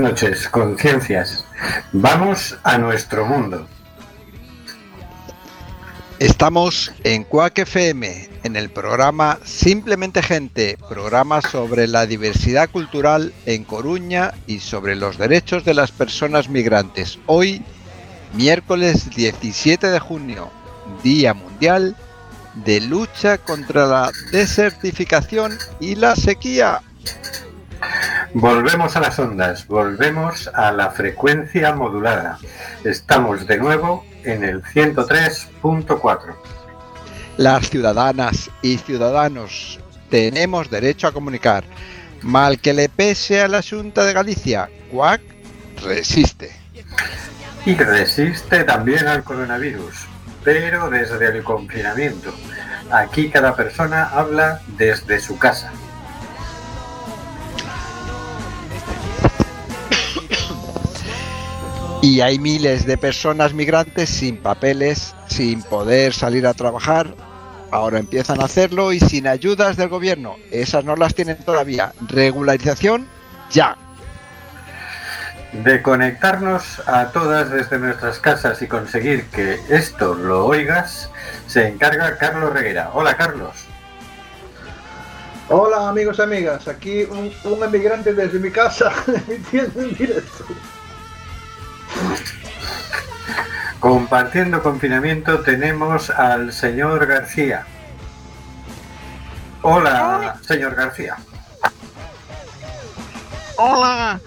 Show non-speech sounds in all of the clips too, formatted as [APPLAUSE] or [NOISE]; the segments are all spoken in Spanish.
noches, conciencias. Vamos a nuestro mundo. Estamos en Quack FM, en el programa Simplemente Gente, programa sobre la diversidad cultural en Coruña y sobre los derechos de las personas migrantes. Hoy, miércoles 17 de junio, Día Mundial de Lucha contra la Desertificación y la Sequía. Volvemos a las ondas, volvemos a la frecuencia modulada. Estamos de nuevo en el 103.4. Las ciudadanas y ciudadanos tenemos derecho a comunicar. Mal que le pese a la Junta de Galicia, CUAC resiste. Y resiste también al coronavirus, pero desde el confinamiento. Aquí cada persona habla desde su casa. Y hay miles de personas migrantes sin papeles, sin poder salir a trabajar. Ahora empiezan a hacerlo y sin ayudas del gobierno. Esas no las tienen todavía. Regularización ya. De conectarnos a todas desde nuestras casas y conseguir que esto lo oigas, se encarga Carlos Reguera. Hola Carlos. Hola amigos y amigas, aquí un, un emigrante desde mi casa [LAUGHS] emitiendo en directo. Compartiendo confinamiento tenemos al señor García. Hola, señor García. Hola,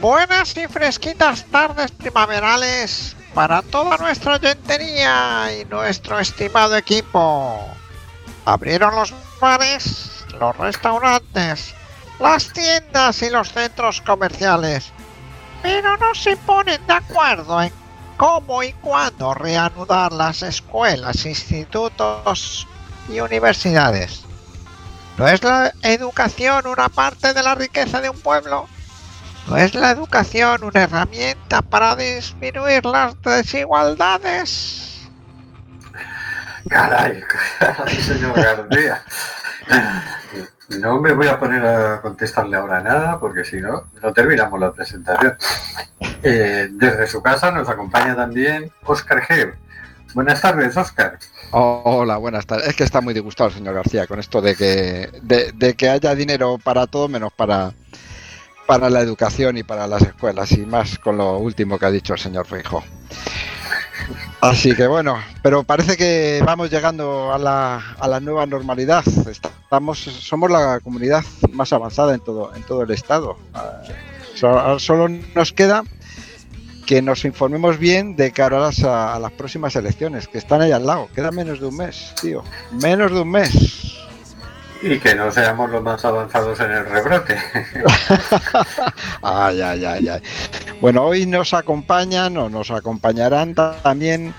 buenas y fresquitas tardes primaverales para toda nuestra oyentería y nuestro estimado equipo. Abrieron los bares, los restaurantes, las tiendas y los centros comerciales, pero no se ponen de acuerdo en cómo y cuándo reanudar las escuelas, institutos y universidades. ¿No es la educación una parte de la riqueza de un pueblo? ¿No es la educación una herramienta para disminuir las desigualdades? Caray, [LAUGHS] caray, señor García. No me voy a poner a contestarle ahora nada porque si no, no terminamos la presentación. Eh, desde su casa nos acompaña también Óscar G. Buenas tardes, Óscar. Oh, hola, buenas tardes. Es que está muy disgustado el señor García con esto de que, de, que haya dinero para todo menos para, para la educación y para las escuelas y más con lo último que ha dicho el señor Feijóo. Así que bueno, pero parece que vamos llegando a la, a la nueva normalidad. Estamos, somos la comunidad más avanzada en todo, en todo el estado. Ah, so- Solo nos queda que nos informemos bien de cara a las, a las próximas elecciones, que están ahí al lado. Queda menos de un mes, tío. Menos de un mes. Y que no seamos los más avanzados en el rebrote. [LAUGHS] Ay, ay, ay, ay. Bueno, hoy nos acompañan o nos acompañarán ta- también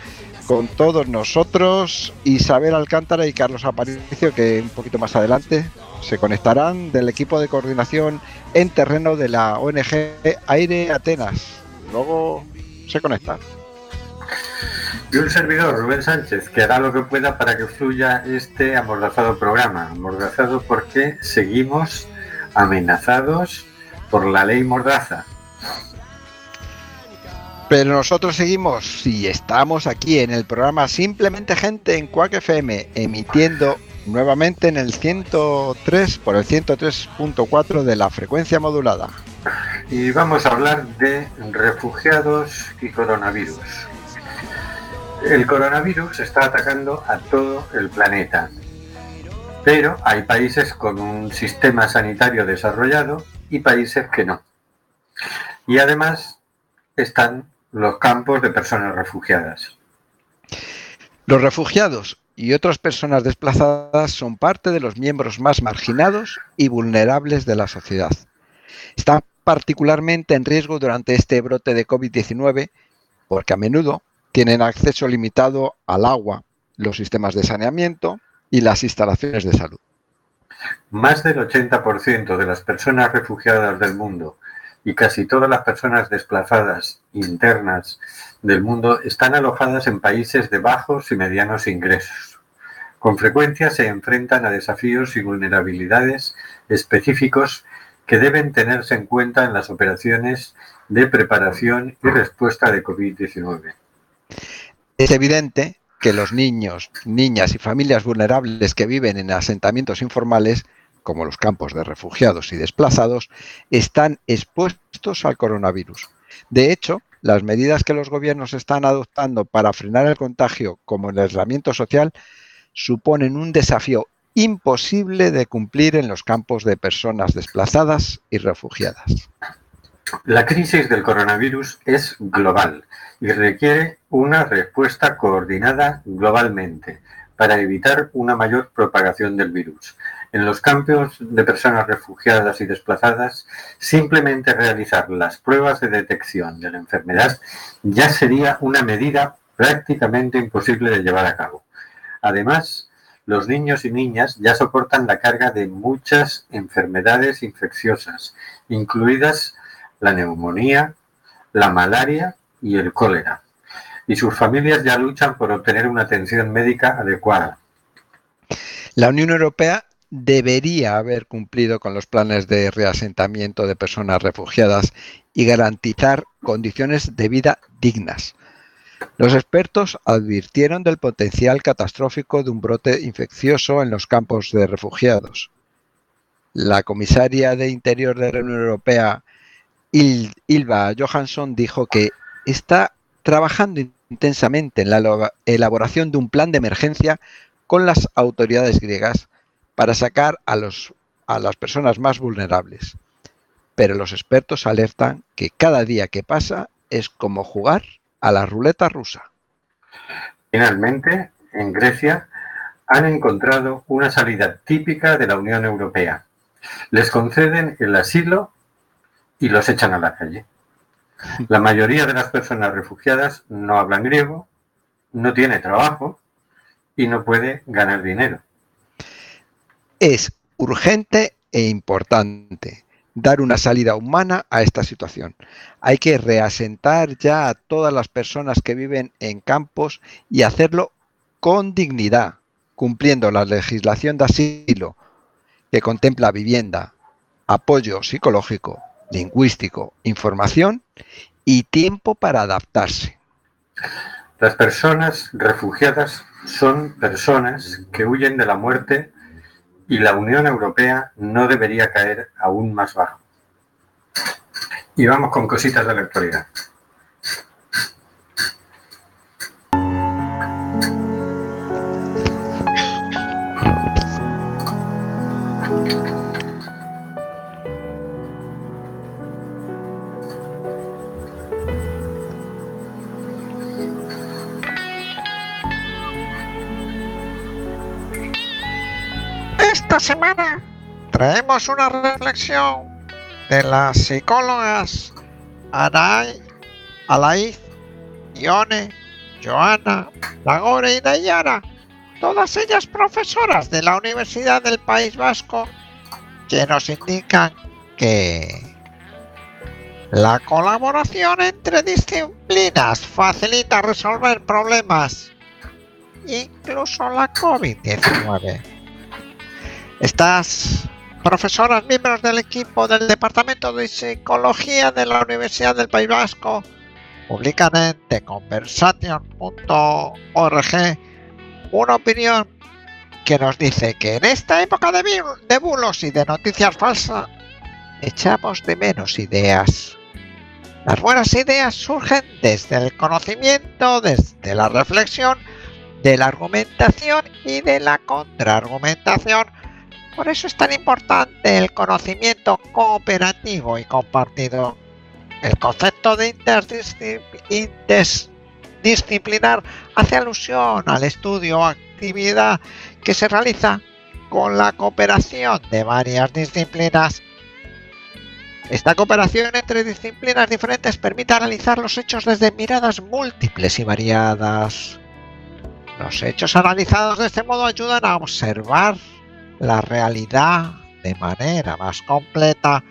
con todos nosotros Isabel Alcántara y Carlos Aparicio, que un poquito más adelante se conectarán del equipo de coordinación en terreno de la ONG Aire Atenas. Luego se conectan. Y un servidor, Rubén Sánchez, que hará lo que pueda para que fluya este amordazado programa. Amordazado porque seguimos amenazados por la ley Mordaza. Pero nosotros seguimos y estamos aquí en el programa Simplemente Gente en Quack FM, emitiendo nuevamente en el 103 por el 103.4 de la frecuencia modulada. Y vamos a hablar de refugiados y coronavirus. El coronavirus está atacando a todo el planeta. Pero hay países con un sistema sanitario desarrollado y países que no. Y además están los campos de personas refugiadas. Los refugiados y otras personas desplazadas son parte de los miembros más marginados y vulnerables de la sociedad. Están particularmente en riesgo durante este brote de COVID-19 porque a menudo tienen acceso limitado al agua, los sistemas de saneamiento y las instalaciones de salud. Más del 80% de las personas refugiadas del mundo y casi todas las personas desplazadas internas del mundo están alojadas en países de bajos y medianos ingresos. Con frecuencia se enfrentan a desafíos y vulnerabilidades específicos que deben tenerse en cuenta en las operaciones de preparación y respuesta de COVID-19. Es evidente que los niños, niñas y familias vulnerables que viven en asentamientos informales como los campos de refugiados y desplazados, están expuestos al coronavirus. De hecho, las medidas que los gobiernos están adoptando para frenar el contagio, como el aislamiento social, suponen un desafío imposible de cumplir en los campos de personas desplazadas y refugiadas. La crisis del coronavirus es global y requiere una respuesta coordinada globalmente para evitar una mayor propagación del virus. En los campos de personas refugiadas y desplazadas, simplemente realizar las pruebas de detección de la enfermedad ya sería una medida prácticamente imposible de llevar a cabo. Además, los niños y niñas ya soportan la carga de muchas enfermedades infecciosas, incluidas la neumonía, la malaria y el cólera. Y sus familias ya luchan por obtener una atención médica adecuada. La Unión Europea debería haber cumplido con los planes de reasentamiento de personas refugiadas y garantizar condiciones de vida dignas. Los expertos advirtieron del potencial catastrófico de un brote infeccioso en los campos de refugiados. La comisaria de Interior de la Unión Europea, Ilva Johansson, dijo que está trabajando intensamente en la elaboración de un plan de emergencia con las autoridades griegas para sacar a, los, a las personas más vulnerables. Pero los expertos alertan que cada día que pasa es como jugar a la ruleta rusa. Finalmente, en Grecia han encontrado una salida típica de la Unión Europea. Les conceden el asilo y los echan a la calle. La mayoría de las personas refugiadas no hablan griego, no tiene trabajo y no puede ganar dinero. Es urgente e importante dar una salida humana a esta situación. Hay que reasentar ya a todas las personas que viven en campos y hacerlo con dignidad, cumpliendo la legislación de asilo que contempla vivienda, apoyo psicológico, lingüístico, información y tiempo para adaptarse. Las personas refugiadas son personas que huyen de la muerte y la Unión Europea no debería caer aún más bajo. Y vamos con cositas de la actualidad. Semana traemos una reflexión de las psicólogas Aray, Alaid, Ione, Joana, Lagore y Nayara, todas ellas profesoras de la Universidad del País Vasco, que nos indican que la colaboración entre disciplinas facilita resolver problemas, incluso la COVID-19. Estas profesoras miembros del equipo del Departamento de Psicología de la Universidad del País Vasco publican en theconversation.org una opinión que nos dice que en esta época de, de bulos y de noticias falsas echamos de menos ideas. Las buenas ideas surgen desde el conocimiento, desde la reflexión de la argumentación y de la contraargumentación. Por eso es tan importante el conocimiento cooperativo y compartido. El concepto de interdisciplinar hace alusión al estudio o actividad que se realiza con la cooperación de varias disciplinas. Esta cooperación entre disciplinas diferentes permite analizar los hechos desde miradas múltiples y variadas. Los hechos analizados de este modo ayudan a observar la realidad de manera más completa.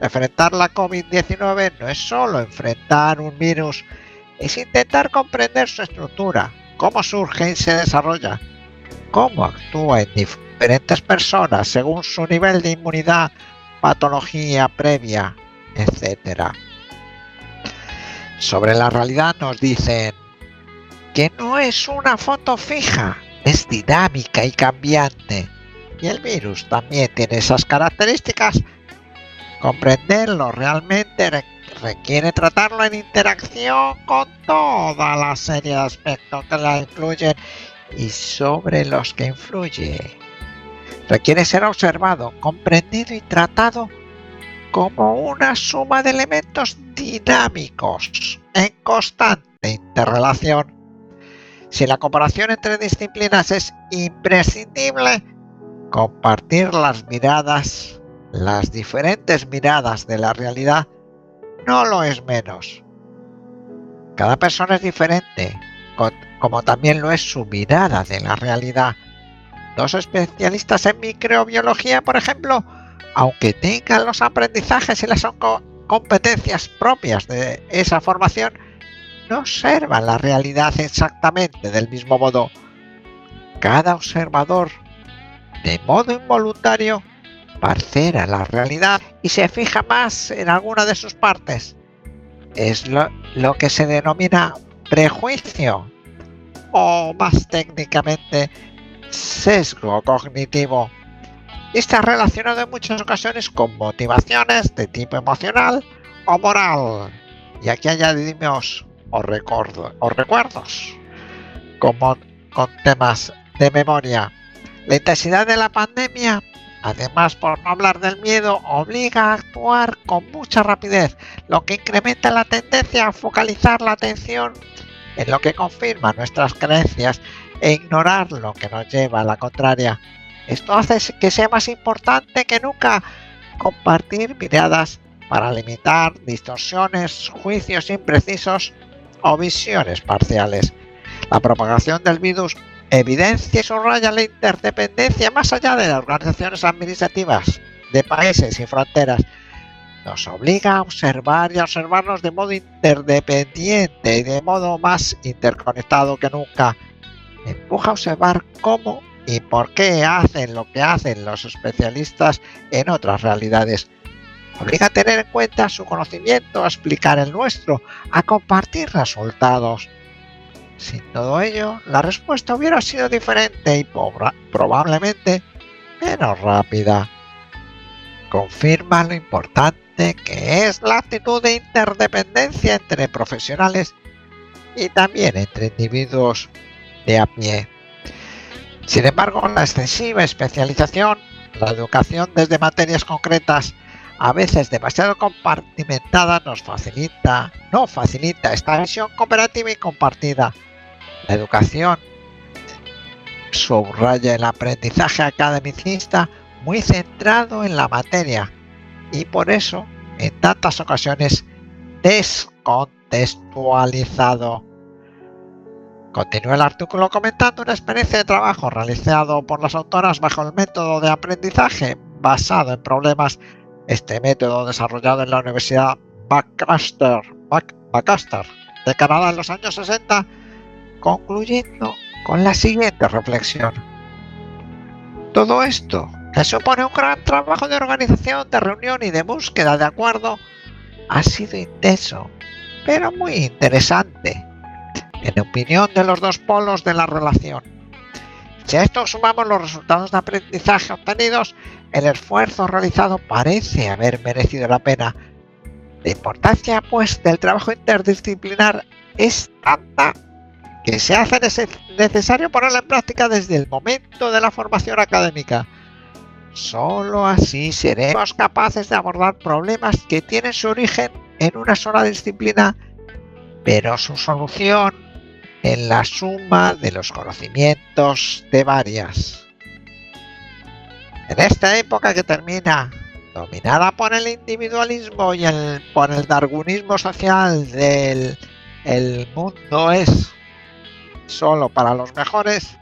Enfrentar la COVID-19 no es solo enfrentar un virus, es intentar comprender su estructura, cómo surge y se desarrolla, cómo actúa en diferentes personas según su nivel de inmunidad, patología previa, etc. Sobre la realidad nos dicen que no es una foto fija, es dinámica y cambiante. Y el virus también tiene esas características. Comprenderlo realmente requiere tratarlo en interacción con toda la serie de aspectos que la influyen y sobre los que influye. Requiere ser observado, comprendido y tratado como una suma de elementos dinámicos en constante interrelación. Si la comparación entre disciplinas es imprescindible, compartir las miradas, las diferentes miradas de la realidad, no lo es menos. Cada persona es diferente, como también lo es su mirada de la realidad. Dos especialistas en microbiología, por ejemplo, aunque tengan los aprendizajes y las competencias propias de esa formación, no observan la realidad exactamente del mismo modo. Cada observador, de modo involuntario, parcera la realidad y se fija más en alguna de sus partes. Es lo, que se denomina prejuicio o más técnicamente sesgo cognitivo. Está relacionado en muchas ocasiones con motivaciones de tipo emocional o moral. Y aquí añadimos o, recuerdo, o recuerdos como con temas de memoria. La intensidad de la pandemia Además, por no hablar del miedo, obliga a actuar con mucha rapidez, lo que incrementa la tendencia a focalizar la atención en lo que confirma nuestras creencias e ignorar lo que nos lleva a la contraria. Esto hace que sea más importante que nunca compartir miradas para limitar distorsiones, juicios imprecisos o visiones parciales. La propagación del virus evidencia y subraya la interdependencia más allá de las organizaciones administrativas de países y fronteras. Nos obliga a observar y a observarnos de modo interdependiente y de modo más interconectado que nunca. Empuja a observar cómo y por qué hacen lo que hacen los especialistas en otras realidades. Obliga a tener en cuenta su conocimiento, a explicar el nuestro, a compartir resultados sin todo ello, la respuesta hubiera sido diferente y probablemente menos rápida. Confirma lo importante que es la actitud de interdependencia entre profesionales y también entre individuos de a pie. Sin embargo, la excesiva especialización, la educación desde materias concretas, a veces demasiado compartimentada, nos facilita, no facilita esta visión cooperativa y compartida la educación subraya el aprendizaje academicista muy centrado en la materia y por eso en tantas ocasiones descontextualizado. Continúa el artículo comentando una experiencia de trabajo realizado por las autoras bajo el método de aprendizaje basado en problemas. Este método desarrollado en la Universidad Bacaster, de Canadá en los años 60 concluyendo con la siguiente reflexión. Todo esto, que supone un gran trabajo de organización, de reunión y de búsqueda de acuerdo, ha sido intenso, pero muy interesante, en opinión de los dos polos de la relación. Si a esto sumamos los resultados de aprendizaje obtenidos, el esfuerzo realizado parece haber merecido la pena. La importancia, pues, del trabajo interdisciplinar es tanta que se hace nece- necesario ponerla en práctica desde el momento de la formación académica. Solo así seremos capaces de abordar problemas que tienen su origen en una sola disciplina, pero su solución en la suma de los conocimientos de varias. En esta época que termina, dominada por el individualismo y el, por el darwinismo social del el mundo es solo para los mejores,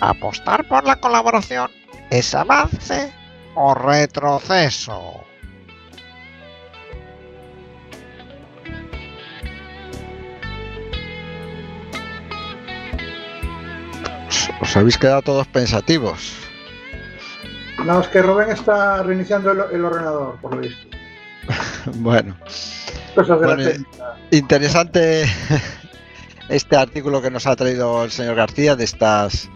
apostar por la colaboración es avance o retroceso. Os- habéis quedado todos pensativos. No, es que Rubén está reiniciando el, el ordenador, por lo visto. [LAUGHS] Bueno, Cosas de Bueno, la técnica. interesante este artículo que nos ha traído el señor García de estas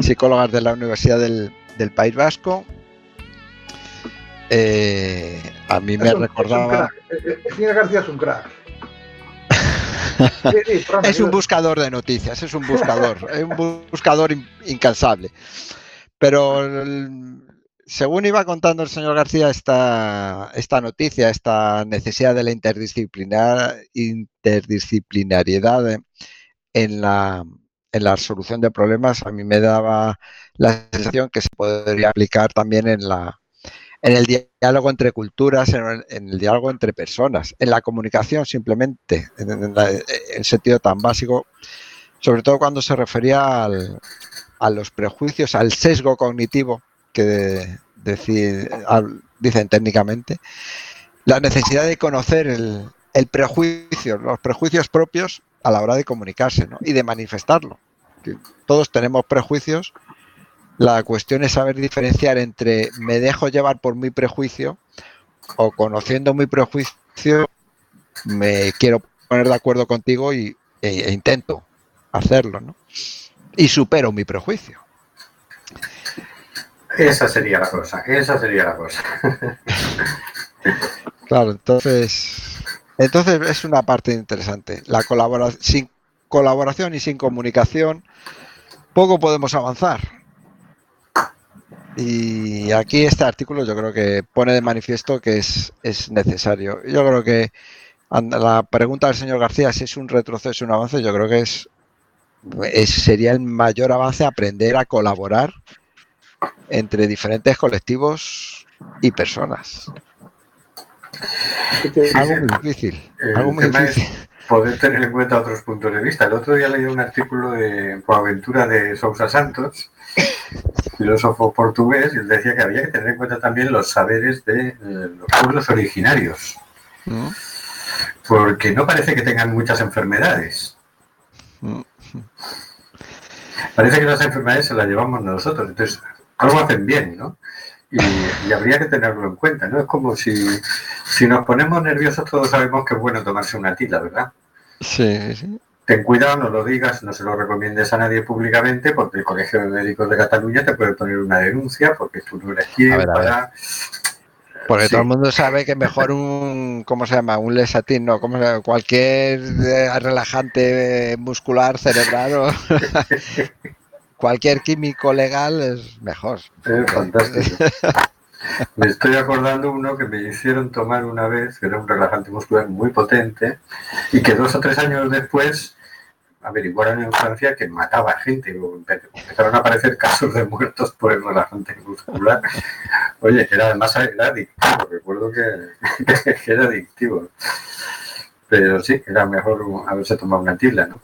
psicólogas de la Universidad del, del País Vasco. Eh, a mí me Es un- es un recordaba. crack. El- el- señor García es un crack. [LAUGHS] Sí, sí, perdona, Es un buscador de noticias, es un buscador, es un bu- buscador in- incansable. Pero el- según iba contando el señor García esta, esta noticia, esta necesidad de la interdisciplinar, interdisciplinariedad en la, en la solución de problemas, a mí me daba la sensación que se podría aplicar también en la en el diálogo entre culturas, en el, diálogo entre personas, en la comunicación simplemente, en, en sentido tan básico, sobre todo cuando se refería al- a los prejuicios, al sesgo cognitivo que de- deci- al- dicen técnicamente, la necesidad de conocer el, el prejuicio, los prejuicios propios a la hora de comunicarse ¿no? y de manifestarlo. Que todos tenemos prejuicios. La cuestión es saber diferenciar entre me dejo llevar por mi prejuicio o conociendo mi prejuicio me quiero poner de acuerdo contigo y, e, e intento hacerlo, ¿no? Y supero mi prejuicio. Esa sería la cosa, esa sería la cosa. [LAUGHS] Claro, entonces, entonces es una parte interesante. La colaboración, sin colaboración y sin comunicación, poco podemos avanzar. Y aquí este artículo yo creo que pone de manifiesto que es, es necesario. Yo creo que la pregunta del señor García si es un retroceso o un avance, yo creo que es- sería el mayor avance aprender a colaborar entre diferentes colectivos y personas. Algo muy difícil. El Algo muy tema es difícil. poder tener en cuenta otros puntos de vista. El otro día leí un artículo de Boaventura de Sousa Santos, filósofo portugués, y él decía que había que tener en cuenta también los saberes de eh, los pueblos originarios, ¿no? porque no parece que tengan muchas enfermedades. Parece que las enfermedades se las llevamos nosotros, entonces algo hacen bien, ¿no? Y, y habría que tenerlo en cuenta, ¿no? Es como si, si nos ponemos nerviosos, todos sabemos que es bueno tomarse una tila, ¿verdad? Sí, sí. Ten cuidado, no lo digas, no se lo recomiendes a nadie públicamente, porque el Colegio de Médicos de Cataluña te puede poner una denuncia, porque tú no eres quien ver, para... Porque Sí. todo el mundo sabe que mejor un, ¿cómo se llama? Un lesatín, no, ¿cómo se llama? Cualquier eh, relajante muscular cerebral [LAUGHS] cualquier químico legal es mejor. Es fantástico. [LAUGHS] Me estoy acordando uno que me hicieron tomar una vez, que era un relajante muscular muy potente, y que dos o tres años después averiguaron en Francia que mataba gente. Empe- Empezaron a aparecer casos de muertos por el relajante muscular. Oye, que era además era adictivo, recuerdo que, [LAUGHS] que era adictivo. Pero sí, era mejor haberse tomado una tila, ¿no?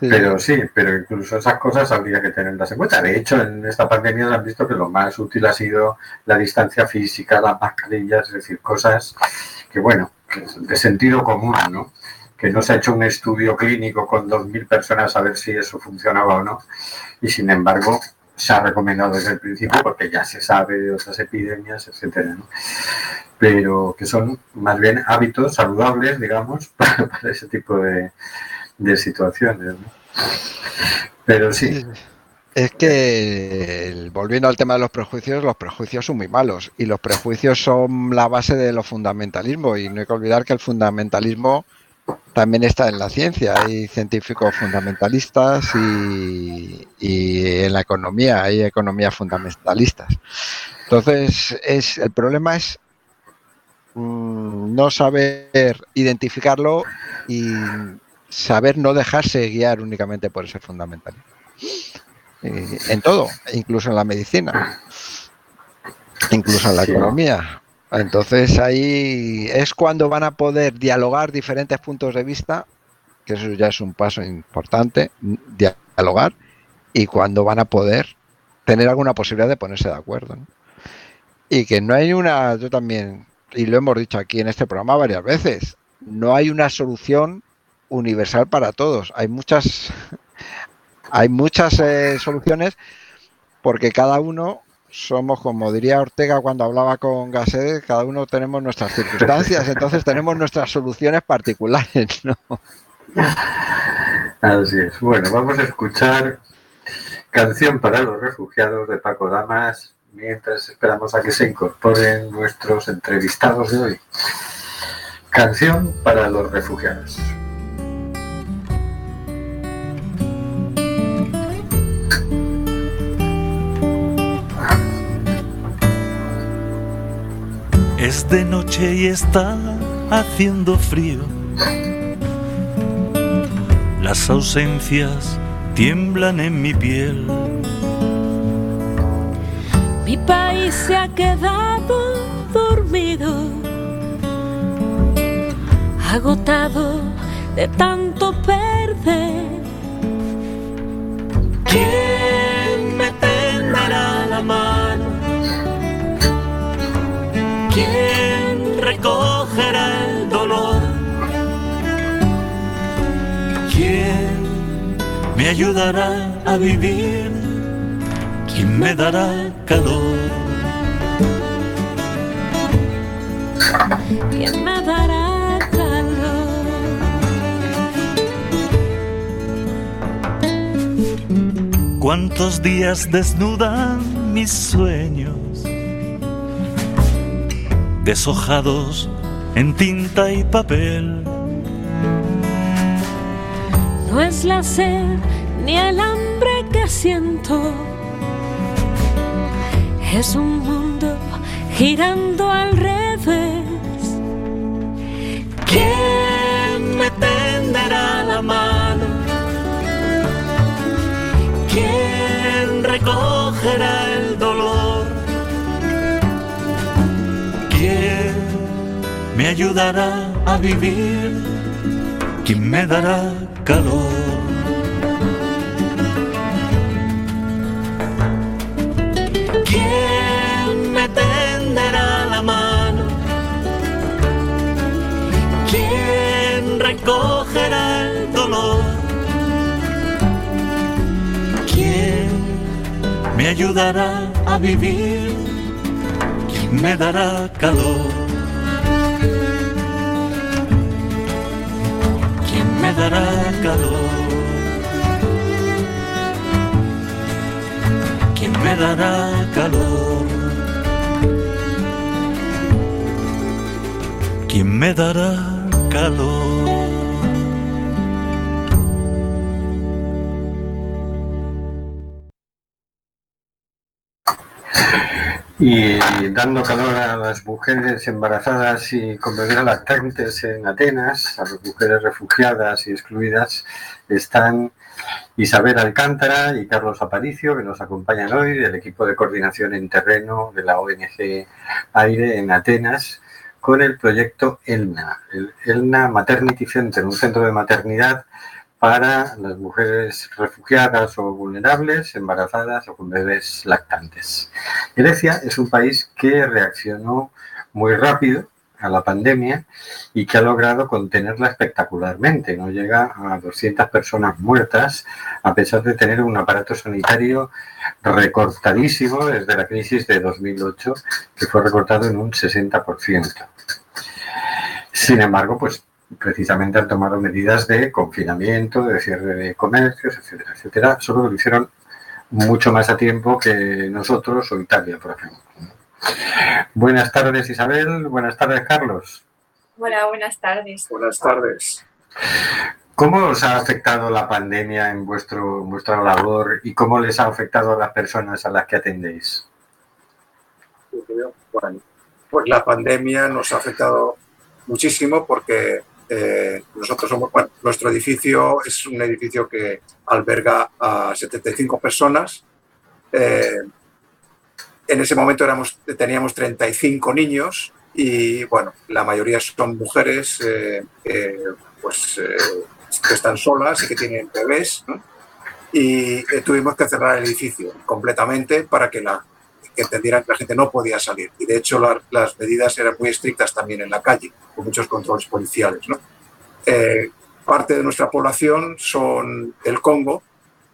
Pero sí, pero incluso esas cosas habría que tenerlas en cuenta. De hecho, en esta pandemia han visto que lo más útil ha sido la distancia física, las mascarillas, es decir, cosas que, bueno, de sentido común, ¿no? Que no se ha hecho un estudio clínico con 2.000 personas a ver si eso funcionaba o no. Y sin embargo, se ha recomendado desde el principio porque ya se sabe de otras epidemias, etcétera, ¿no? Pero que son más bien hábitos saludables, digamos, [LAUGHS] para ese tipo de, de situaciones. Pero sí. Es que, volviendo al tema de los prejuicios, los prejuicios son muy malos y los prejuicios son la base de los fundamentalismos y no hay que olvidar que el fundamentalismo también está en la ciencia. Hay científicos fundamentalistas y, y en la economía hay economías fundamentalistas. Entonces, es, el problema es mm, no saber identificarlo y saber no dejarse guiar únicamente por ese fundamentalismo. Eh, en todo, incluso en la medicina, incluso en la economía. Entonces ahí es cuando van a poder dialogar diferentes puntos de vista, que eso ya es un paso importante, dialogar, y cuando van a poder tener alguna posibilidad de ponerse de acuerdo. ¿no? Y que no hay una, yo también, y lo hemos dicho aquí en este programa varias veces, no hay una solución universal para todos. Hay muchas, hay muchas eh, soluciones porque cada uno somos, como diría Ortega cuando hablaba con Gasset, cada uno tenemos nuestras circunstancias, [LAUGHS] entonces tenemos nuestras soluciones particulares, ¿no? Así es. Bueno, vamos a escuchar Canción para los Refugiados de Paco Damas mientras esperamos a que se incorporen nuestros entrevistados de hoy. Canción para los refugiados. Es de noche y está haciendo frío. Las ausencias tiemblan en mi piel. Mi país se ha quedado dormido, agotado de tanto perder. ¿Quién me tenderá la mano? ¿Quién recogerá el dolor? ¿Quién me ayudará a vivir? ¿Quién me dará calor? ¿Quién me dará calor? ¿Cuántos días desnudan mis sueños? Deshojados en tinta y papel. No es la sed ni el hambre que siento, es un mundo girando al revés. ¿Quién me tenderá la mano? ¿Quién recogerá el dolor? Me ayudará a vivir? ¿Quién me dará calor? ¿Quién me tenderá la mano? ¿Quién recogerá el dolor? ¿Quién me ayudará a vivir? ¿Quién me dará calor? Dará calor? ¿Quién me dará calor? ¿Quién me dará calor? Y dando calor a las mujeres embarazadas y con bebés lactantes en Atenas, a las mujeres refugiadas y excluidas, están Isabel Alcántara y Carlos Aparicio, que nos acompañan hoy del equipo de coordinación en terreno de la ONG Aire en Atenas, con el proyecto ELNA, el ELNA Maternity Center, un centro de maternidad para las mujeres refugiadas o vulnerables, embarazadas o con bebés lactantes. Grecia es un país que reaccionó muy rápido a la pandemia y que ha logrado contenerla espectacularmente. No llega a 200 personas muertas, a pesar de tener un aparato sanitario recortadísimo desde la crisis de 2008, que fue recortado en un 60%. Sin embargo, pues precisamente han tomado medidas de confinamiento, de cierre de comercios, etcétera, etcétera, solo que lo hicieron mucho más a tiempo que nosotros o Italia, por ejemplo. Buenas tardes, Isabel. Buenas tardes, Carlos. Hola, buenas tardes. Buenas tardes. ¿Cómo os ha afectado la pandemia en vuestro, vuestra labor y cómo les ha afectado a las personas a las que atendéis? Bueno, pues la pandemia nos ha afectado muchísimo porque eh, nosotros somos, nuestro edificio es un edificio que alberga a 75 personas. Eh, en ese momento éramos, teníamos 35 niños y bueno, la mayoría son mujeres eh, pues, que están solas y que tienen bebés. Y tuvimos que cerrar el edificio completamente para que la que entendieran que la gente no podía salir. Y de hecho las medidas eran muy estrictas también en la calle, con muchos controles policiales. ¿no? Eh, parte de nuestra población son del Congo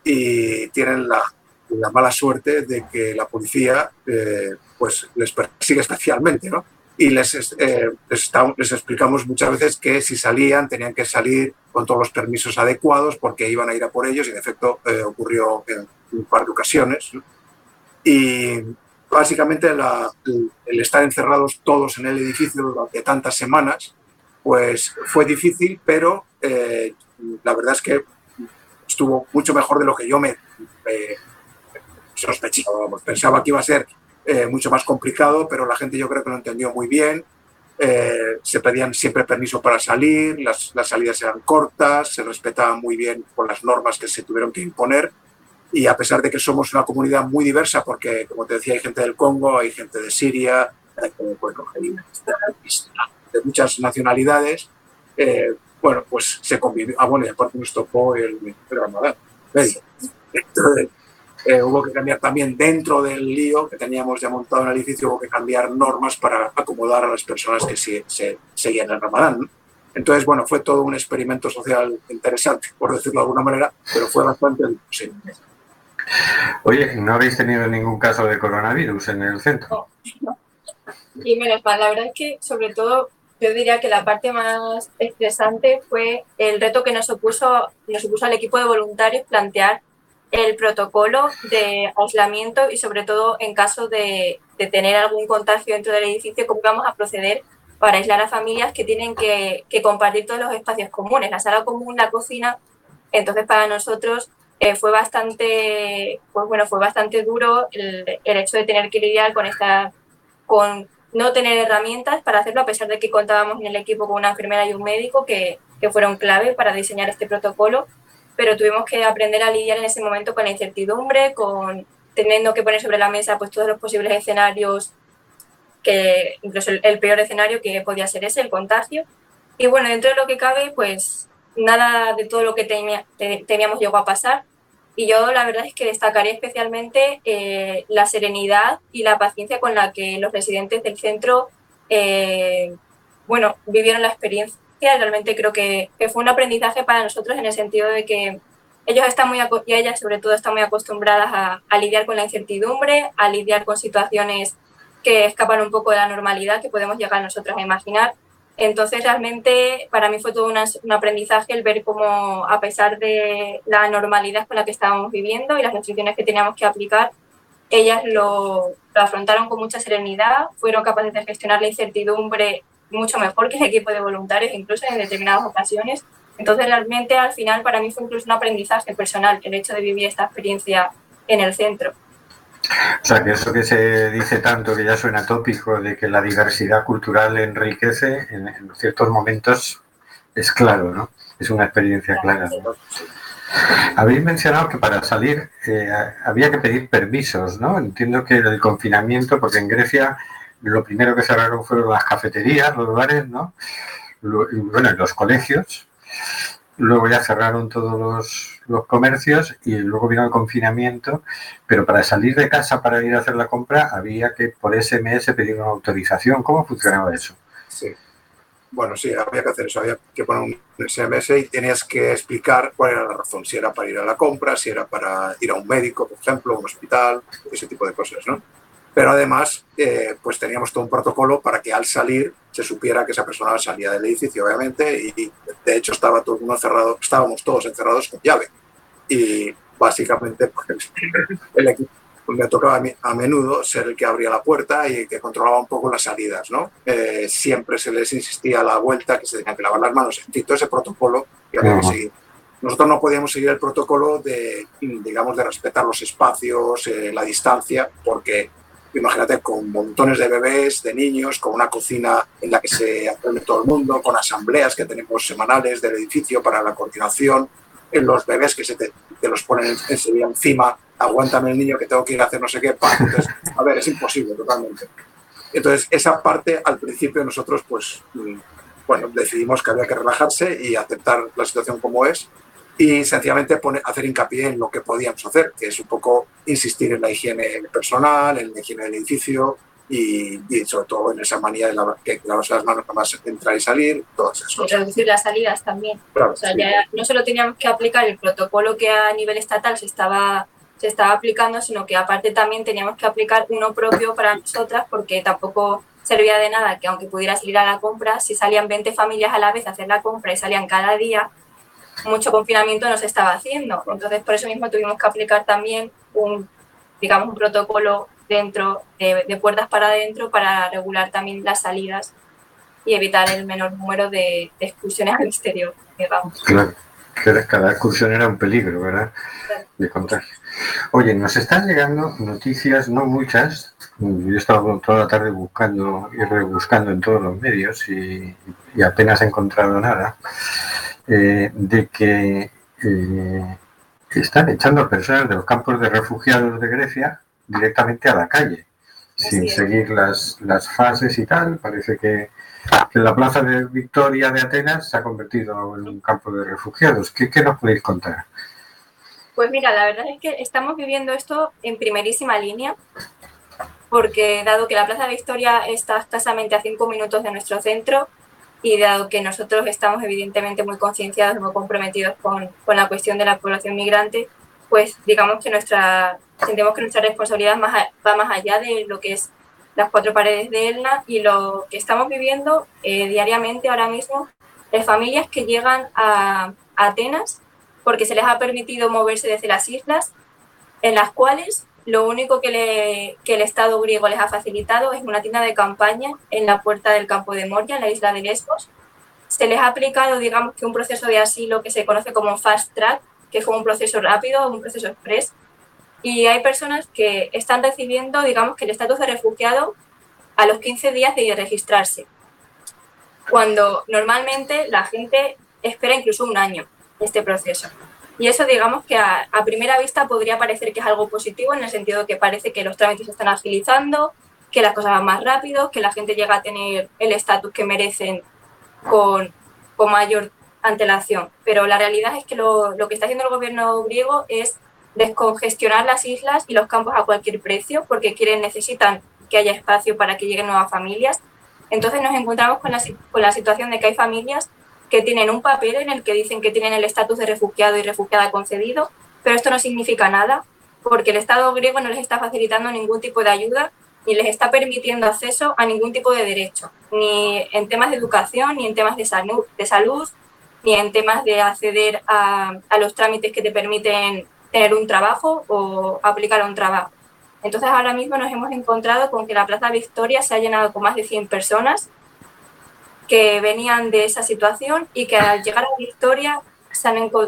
y tienen la, la mala suerte de que la policía eh, pues les persigue especialmente. ¿no? Y les, eh, les, les, explicamos muchas veces que si salían tenían que salir con todos los permisos adecuados porque iban a ir a por ellos y en efecto ocurrió en un par de ocasiones. ¿no? Y básicamente el, estar encerrados todos en el edificio durante tantas semanas, pues fue difícil, pero eh, la verdad es que estuvo mucho mejor de lo que yo me sospechaba. Pensaba que iba a ser eh, mucho más complicado, pero la gente yo creo que lo entendió muy bien. Eh, se pedían siempre permiso para salir, las, las, salidas eran cortas, se respetaban muy bien con las normas que se tuvieron que imponer y a pesar de que somos una comunidad muy diversa, porque como te decía, hay gente del Congo, hay gente de Siria, hay, de muchas nacionalidades, eh, bueno, pues se convivió. Ah, bueno, y aparte nos tocó el Ramadán. Entonces, eh, hubo que cambiar también dentro del lío que teníamos ya montado en el edificio, hubo que cambiar normas para acomodar a las personas que se, se seguían el Ramadán. ¿no? Entonces, bueno, fue todo un experimento social interesante, por decirlo de alguna manera, pero fue bastante difícil. Oye, ¿no habéis tenido ningún caso de coronavirus en el centro? No, Y menos mal, la verdad es que sobre todo yo diría que la parte más estresante fue el reto que nos opuso, nos opuso al equipo de voluntarios plantear el protocolo de aislamiento y sobre todo en caso de, de tener algún contagio dentro del edificio, cómo vamos a proceder para aislar a familias que tienen que, que compartir todos los espacios comunes, la sala común, la cocina. Entonces, para nosotros eh, fue bastante, pues bueno, fue bastante duro el, el, hecho de tener que lidiar con esta, con no tener herramientas para hacerlo, a pesar de que contábamos en el equipo con una enfermera y un médico que, que fueron clave para diseñar este protocolo, pero tuvimos que aprender a lidiar en ese momento con la incertidumbre, con teniendo que poner sobre la mesa pues todos los posibles escenarios, que incluso el, el peor escenario que podía ser ese, el contagio. Y bueno, dentro de lo que cabe, pues nada de todo lo que tenía, teníamos llegó a pasar. Y yo la verdad es que destacaría especialmente eh, la serenidad y la paciencia con la que los residentes del centro, eh, bueno, vivieron la experiencia. Realmente creo que, que, fue un aprendizaje para nosotros en el sentido de que ellos están muy, y ellas sobre todo están muy acostumbradas a, a lidiar con la incertidumbre, a lidiar con situaciones que escapan un poco de la normalidad que podemos llegar nosotros a imaginar entonces, realmente para mí fue todo un aprendizaje el ver cómo, a pesar de la normalidad con la que estábamos viviendo y las restricciones que teníamos que aplicar, ellas lo, lo afrontaron con mucha serenidad, fueron capaces de gestionar la incertidumbre mucho mejor que el equipo de voluntarios, incluso en determinadas ocasiones. Entonces, realmente al final para mí fue incluso un aprendizaje personal el hecho de vivir esta experiencia en el centro. O sea, que eso que se dice tanto, que ya suena tópico, de que la diversidad cultural enriquece, en, ciertos momentos es claro, ¿no? Es una experiencia clara. ¿no? Habéis mencionado que para salir eh, había que pedir permisos, ¿no? Entiendo que el confinamiento, porque en Grecia lo primero que cerraron fueron las cafeterías, los bares, ¿no? Lo, y bueno, los colegios. Luego ya cerraron todos los, los, comercios y luego vino el confinamiento, pero para salir de casa para ir a hacer la compra había que por SMS pedir una autorización. ¿Cómo funcionaba eso? Sí. Bueno, sí, había que hacer eso, había que poner un SMS y tenías que explicar cuál era la razón, si era para ir a la compra, si era para ir a un médico, por ejemplo, un hospital, ese tipo de cosas, ¿no? Pero además, eh, pues teníamos todo un protocolo para que al salir se supiera que esa persona salía del edificio, obviamente, y de hecho estaba todo uno cerrado, estábamos todos encerrados con llave. Y básicamente, [LAUGHS] pues, el equipo pues me tocaba a, menudo ser el que abría la puerta y el que controlaba un poco las salidas, ¿no? Eh, siempre se les insistía a la vuelta que se tenían que lavar las manos, en fin, todo ese protocolo que había que seguir. Nosotros no podíamos seguir el protocolo de, digamos, de respetar los espacios, eh, la distancia, porque imagínate con montones de bebés, de niños, con una cocina en la que se atiende todo el mundo, con asambleas que tenemos semanales del edificio para la coordinación, en los bebés que se te, te los ponen enseguida encima, aguántame el niño que tengo que ir a hacer no sé qué. Entonces, a ver, es imposible totalmente. Entonces, esa parte al principio nosotros, pues, mm, bueno, decidimos que había que relajarse y aceptar la situación como es y sencillamente poner, hacer hincapié en lo que podíamos hacer, que es un poco insistir en la higiene personal, en la higiene del edificio y, y sobre todo en esa manía de lavar, que lavarse las manos más entrar y salir, todas esas Y cosas. reducir las salidas también. Claro, O sea, sí. ya no solo teníamos que aplicar el protocolo que a nivel estatal se estaba, se estaba aplicando, sino que aparte también teníamos que aplicar uno propio para nosotras, porque tampoco servía de nada que aunque pudiera salir a la compra, si salían 20 familias a la vez a hacer la compra y salían cada día, mucho confinamiento no se estaba haciendo. Entonces, por eso mismo tuvimos que aplicar también un, digamos, un protocolo dentro de, de puertas para adentro para regular también las salidas y evitar el menor número de, de excursiones al exterior, digamos. Claro, que cada excursión era un peligro, ¿verdad? De contagio. Oye, nos están llegando noticias, no muchas. Yo he estado toda la tarde buscando y rebuscando en todos los medios y, y apenas he encontrado nada. Eh, de que eh, están echando a personas de los campos de refugiados de Grecia directamente a la calle, sin es. seguir las, las fases y tal. Parece que, que la plaza de Victoria de Atenas se ha convertido en un campo de refugiados. ¿Qué, qué nos podéis contar? Pues mira, la verdad es que estamos viviendo esto en primerísima línea, porque dado que la Plaza Victoria está escasamente a cinco minutos de nuestro centro y dado que nosotros estamos evidentemente muy concienciados, muy comprometidos con, con la cuestión de la población migrante, pues digamos que nuestra, sentimos que nuestra responsabilidad más a- va más allá de lo que es las cuatro paredes de ELNA y lo que estamos viviendo eh, diariamente ahora mismo es familias que llegan a, a Atenas porque se les ha permitido moverse desde las islas, en las cuales lo único que, le- que el Estado griego les ha facilitado es una tienda de campaña en la puerta del campo de Moria, en la isla de Lesbos. Se les ha aplicado, digamos, que un proceso de asilo que se conoce como fast track, que es un proceso rápido, un proceso express. Y hay personas que están recibiendo, digamos, que el estatus de refugiado a los 15 días de registrarse, cuando normalmente la gente espera incluso un año este proceso. Y eso digamos que a, a, primera vista podría parecer que es algo positivo en el sentido que parece que los trámites se están agilizando, que las cosas van más rápido, que la gente llega a tener el estatus que merecen con, con, mayor antelación. Pero la realidad es que lo, lo que está haciendo el gobierno griego es descongestionar las islas y los campos a cualquier precio porque quieren, necesitan que haya espacio para que lleguen nuevas familias. Entonces nos encontramos con la, con la situación de que hay familias que tienen un papel en el que dicen que tienen el estatus de refugiado y refugiada concedido, pero esto no significa nada porque el Estado griego no les está facilitando ningún tipo de ayuda ni les está permitiendo acceso a ningún tipo de derecho, ni en temas de educación, ni en temas de salud, de salud ni en temas de acceder a, a los trámites que te permiten tener un trabajo o aplicar un trabajo. Entonces ahora mismo nos hemos encontrado con que la Plaza Victoria se ha llenado con más de 100 personas que venían de esa situación y que al llegar a Victoria,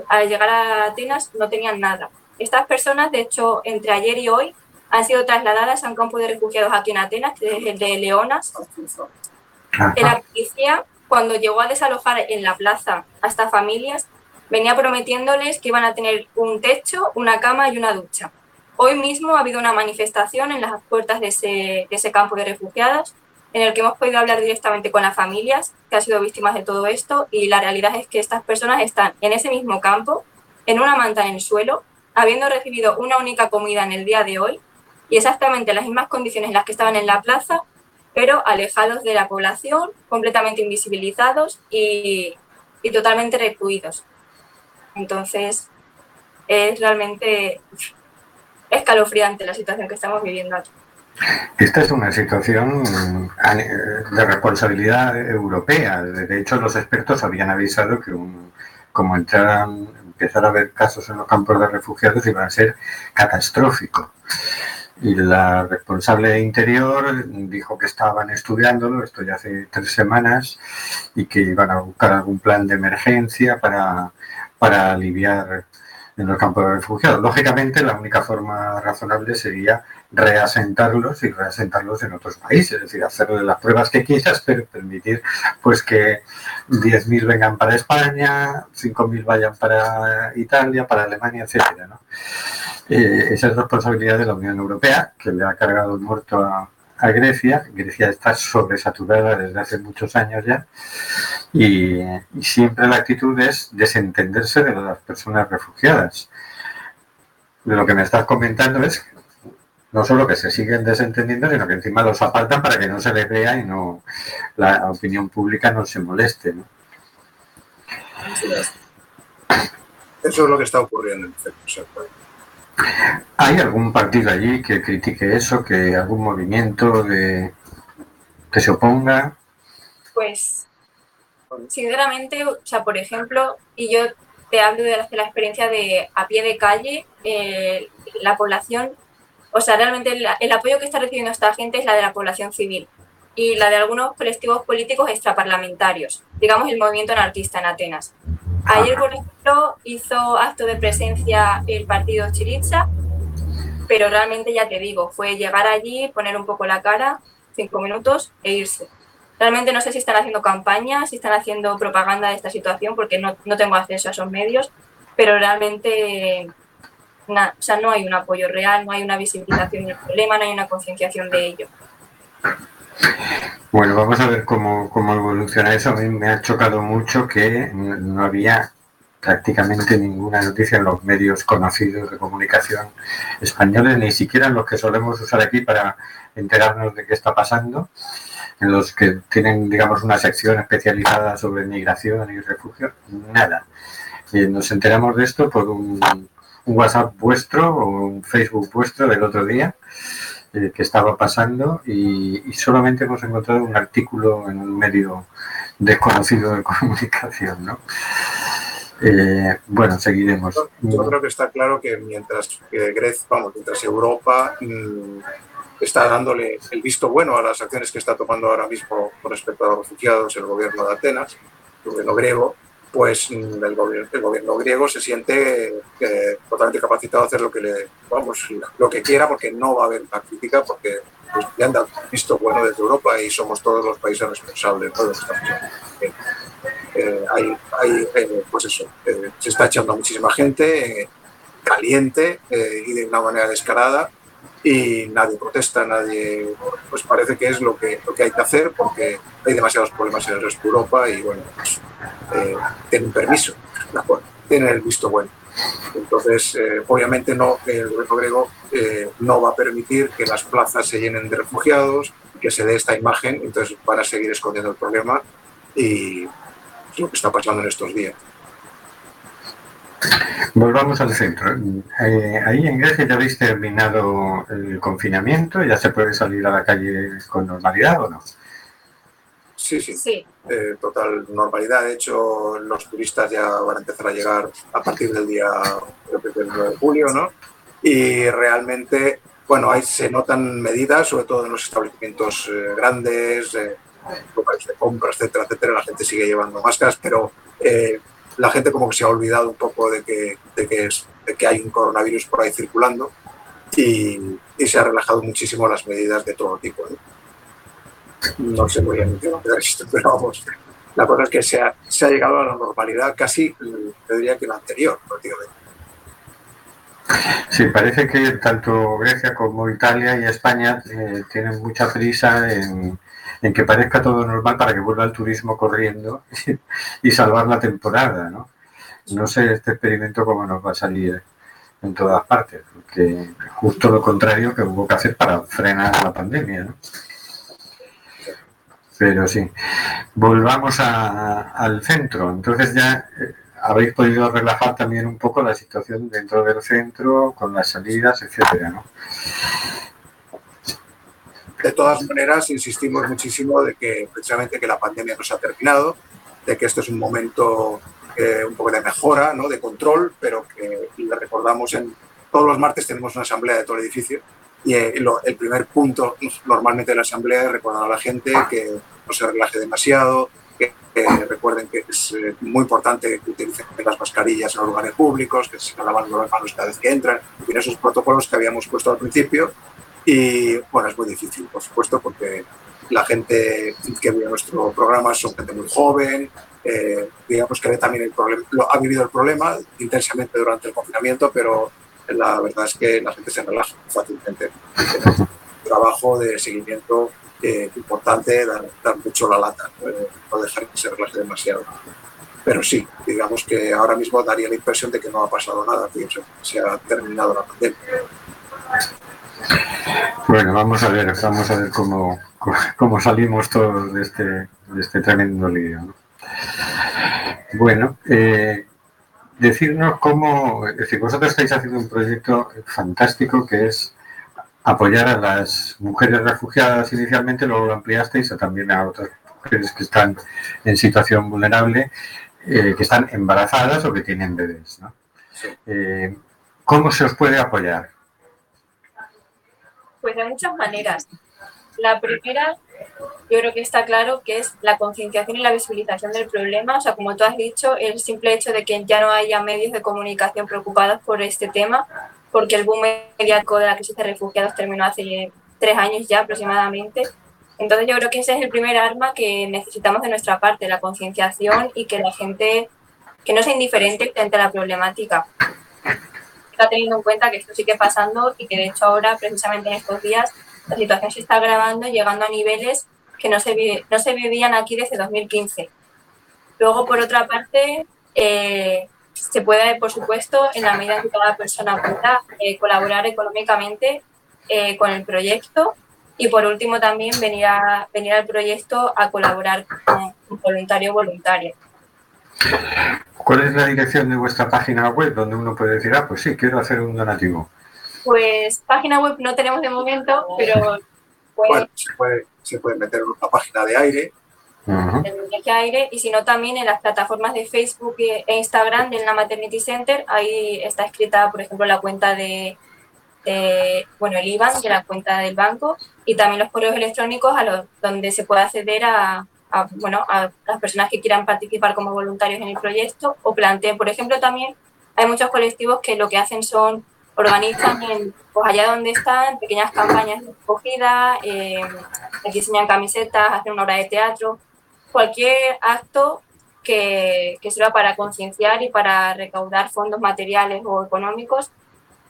al llegar a Atenas, no tenían nada. Estas personas, de hecho, entre ayer y hoy, han sido trasladadas a un campo de refugiados aquí en Atenas, que es el de Leonas. La policía, cuando llegó a desalojar en la plaza a estas familias, venía prometiéndoles que iban a tener un techo, una cama y una ducha. Hoy mismo ha habido una manifestación en las puertas de ese, de ese campo de refugiados en el que hemos podido hablar directamente con las familias que han sido víctimas de todo esto y la realidad es que estas personas están en ese mismo campo, en una manta en el suelo, habiendo recibido una única comida en el día de hoy y exactamente las mismas condiciones en las que estaban en la plaza, pero alejados de la población, completamente invisibilizados y, y totalmente recluidos. Entonces, es realmente escalofriante la situación que estamos viviendo aquí. Esta es una situación de responsabilidad europea. De hecho, los expertos habían avisado que como entraran, empezar a haber casos en los campos de refugiados iba a ser catastrófico. Y la responsable de Interior dijo que estaban estudiándolo, esto ya hace tres semanas, y que iban a buscar algún plan de emergencia para, para aliviar en los campos de refugiados. Lógicamente, la única forma razonable sería reasentarlos y reasentarlos en otros países, es decir, hacerle las pruebas que quieras, [LAUGHS] pero permitir pues que 10.000 vengan para España, 5.000 vayan para Italia, para Alemania, etcétera. ¿no? Eh, esa es responsabilidad de la Unión Europea, que le ha cargado el muerto a, a Grecia. Grecia está sobresaturada desde hace muchos años ya y, y, siempre la actitud es desentenderse de las personas refugiadas. Lo que me estás comentando es no solo que se siguen desentendiendo, sino que encima los apartan para que no se les vea y no la opinión pública no se moleste. ¿no? Eso es lo que está ocurriendo en el ¿Hay algún partido allí que critique eso, que algún movimiento de, que se oponga? Pues, sinceramente, o sea, por ejemplo, y yo te hablo de la, de la experiencia de a pie de calle, eh, la población, o sea, realmente el, el, apoyo que está recibiendo esta gente es la de la población civil y la de algunos colectivos políticos extraparlamentarios, digamos el movimiento anarquista en Atenas. Ayer, por ejemplo, hizo acto de presencia el partido Chiritza, pero realmente ya te digo, fue llegar allí, poner un poco la cara, cinco minutos e irse. Realmente no sé si están haciendo campaña, si están haciendo propaganda de esta situación, porque no, no tengo acceso a esos medios, pero realmente o no hay un apoyo real, no hay una visibilización del problema, no hay una concienciación de ello. Bueno, vamos a ver cómo, cómo, evoluciona eso. A mí me ha chocado mucho que no había prácticamente ninguna noticia en los medios conocidos de comunicación españoles, ni siquiera en los que solemos usar aquí para enterarnos de qué está pasando, en los que tienen, digamos, una sección especializada sobre migración y refugio, nada. Y nos enteramos de esto por un, un WhatsApp vuestro o un Facebook vuestro del otro día eh, que estaba pasando y, solamente hemos encontrado un artículo en un medio desconocido de [LAUGHS] comunicación, ¿no? Eh, bueno, seguiremos. Yo, creo que está claro que mientras Grecia, vamos, mientras Europa mmm, está dándole el visto bueno a las acciones que está tomando ahora mismo con respecto a los refugiados el gobierno de Atenas, el gobierno griego, pues el gobierno, el gobierno griego se siente eh, totalmente capacitado a hacer lo que le vamos lo que quiera porque no va a haber una crítica porque pues, le han dado visto bueno desde Europa y somos todos los países responsables ¿no? eh, eh, hay, hay eh, pues eso eh, se está echando a muchísima gente caliente y de una manera descarada y nadie protesta, nadie, pues parece que es lo que, lo que hay que hacer porque hay demasiados problemas en el resto de Europa y bueno, pues, eh, tienen permiso, tienen el visto bueno. Entonces, eh, obviamente no, el gobierno griego eh, no va a permitir que las plazas se llenen de refugiados, que se dé esta imagen, entonces van a seguir escondiendo el problema y es lo que está pasando en estos días. Volvamos al centro. Eh, ahí en Grecia ya habéis terminado el confinamiento, ya se puede salir a la calle con normalidad o no? Sí, sí. sí. Eh, total normalidad. De hecho, los turistas ya van a empezar a llegar a partir del día del 9 de julio, ¿no? Y realmente, bueno, ahí se notan medidas, sobre todo en los establecimientos eh, grandes, eh, lugares de compras, etcétera, etcétera. La gente sigue llevando máscaras, pero eh, la gente como que se ha olvidado un poco de que, de que, es, de que hay un coronavirus por ahí circulando y, se ha relajado muchísimo las medidas de todo tipo. ¿no? sé muy bien qué va a esto, [LAUGHS] pero vamos, la cosa es que se ha, se ha llegado a la normalidad casi, te diría que la anterior, prácticamente. Sí, parece que tanto Grecia como Italia y España eh, tienen mucha prisa en, en, que parezca todo normal para que vuelva el turismo corriendo [LAUGHS] y salvar la temporada, ¿no? No sé este experimento cómo nos va a salir en todas partes, porque justo lo contrario que hubo que hacer para frenar la pandemia, ¿no? Pero sí, volvamos al centro. Entonces ya eh, habéis podido relajar también un poco la situación dentro del centro, con las salidas, etcétera, ¿no? De todas maneras, insistimos muchísimo de que precisamente que la pandemia no se ha terminado, de que esto es un momento eh, un poco de mejora, ¿no? de control, pero que le recordamos en todos los martes tenemos una asamblea de todo el edificio Y eh, lo- el primer punto normalmente de la asamblea es recordar a la gente que no se relaje demasiado, que, que recuerden que es eh, muy importante que utilicen las mascarillas en los lugares públicos, que se lavando las manos cada vez que entran, en esos protocolos que habíamos puesto al principio. Y bueno, es muy difícil, por supuesto, porque la gente que vive nuestro programa son gente muy joven, eh, digamos que también el problema, ha vivido el problema intensamente durante el confinamiento, pero la verdad es que la gente se relaja fácilmente. Tenemos trabajo de seguimiento eh, importante, dar, mucho la lata, eh, no dejar que se relaje demasiado. Pero sí, digamos que ahora mismo daría la impresión de que no ha pasado nada, que se ha terminado la pandemia. Bueno, vamos a ver, vamos a ver cómo, cómo salimos todos de este, de este tremendo lío. ¿no? Bueno, eh, decirnos cómo, es decir, vosotros estáis haciendo un proyecto fantástico que es apoyar a las mujeres refugiadas inicialmente, luego lo ampliasteis a también a otras mujeres que están en situación vulnerable, eh, que están embarazadas o que tienen bebés. ¿no? Eh, ¿Cómo se os puede apoyar? Pues de muchas maneras. La primera, yo creo que está claro que es la concienciación y la visibilización del problema. O sea, como tú has dicho, el simple hecho de que ya no haya medios de comunicación preocupados por este tema, porque el boom mediático de la crisis de refugiados terminó hace tres años ya aproximadamente. Entonces yo creo que ese es el primer arma que necesitamos de nuestra parte, la concienciación y que la gente, que no sea indiferente frente a la problemática está teniendo en cuenta que esto sigue pasando y que de hecho ahora, precisamente en estos días, la situación se está agravando, llegando a niveles que no se, no se vivían aquí desde 2015. Luego, por otra parte, eh, se puede, por supuesto, en la medida en que cada persona pueda, eh, colaborar económicamente eh, con el proyecto y, por último, también venir, a, venir al proyecto a colaborar con un voluntario o voluntaria. ¿Cuál es la dirección de vuestra página web donde uno puede decir, ah, pues sí, quiero hacer un donativo? Pues página web no tenemos de momento, pero pues, Bueno, se puede, se puede meter en una página de aire. En el viaje aire y si no también en las plataformas de Facebook e Instagram del La Maternity Center ahí está escrita por ejemplo la cuenta de, de, bueno el IBAN de la cuenta del banco y también los correos electrónicos a los donde se puede acceder a, a, bueno a las personas que quieran participar como voluntarios en el proyecto o planteen por ejemplo también hay muchos colectivos que lo que hacen son organizan en, pues allá donde están pequeñas campañas de acogida, eh, diseñan camisetas, hacen una obra de teatro, cualquier acto que, que sirva para concienciar y para recaudar fondos materiales o económicos,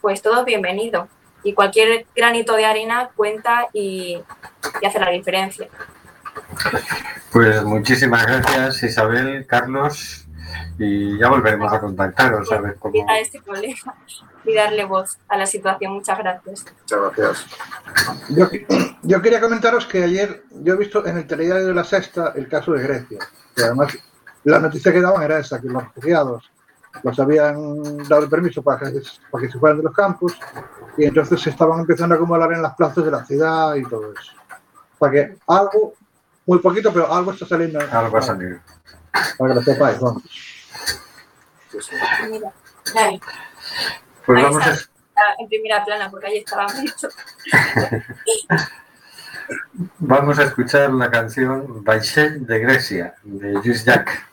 pues todo es bienvenido. Y cualquier granito de arena cuenta y hace la diferencia. Pues muchísimas gracias Isabel, Carlos, y ya volveremos a contactaros a ver cómo... A este problema y darle voz a la situación. Muchas gracias. Muchas gracias. Yo, yo quería comentaros que ayer yo he visto en el telediario de la Sexta el caso de Grecia. Y además, la noticia que daban era esa, que los refugiados los habían dado el permiso para que, para que se fueran de los campos y entonces se estaban empezando a acumular en las plazas de la ciudad y todo eso. Para que algo, muy poquito, pero algo está saliendo. Algo ha salido. Para que lo sepáis, vamos. Pues ahí vamos a, en primera plana, porque ahí estaba mucho. vamos a escuchar la canción Baixell de Grecia, de Lluís Jack.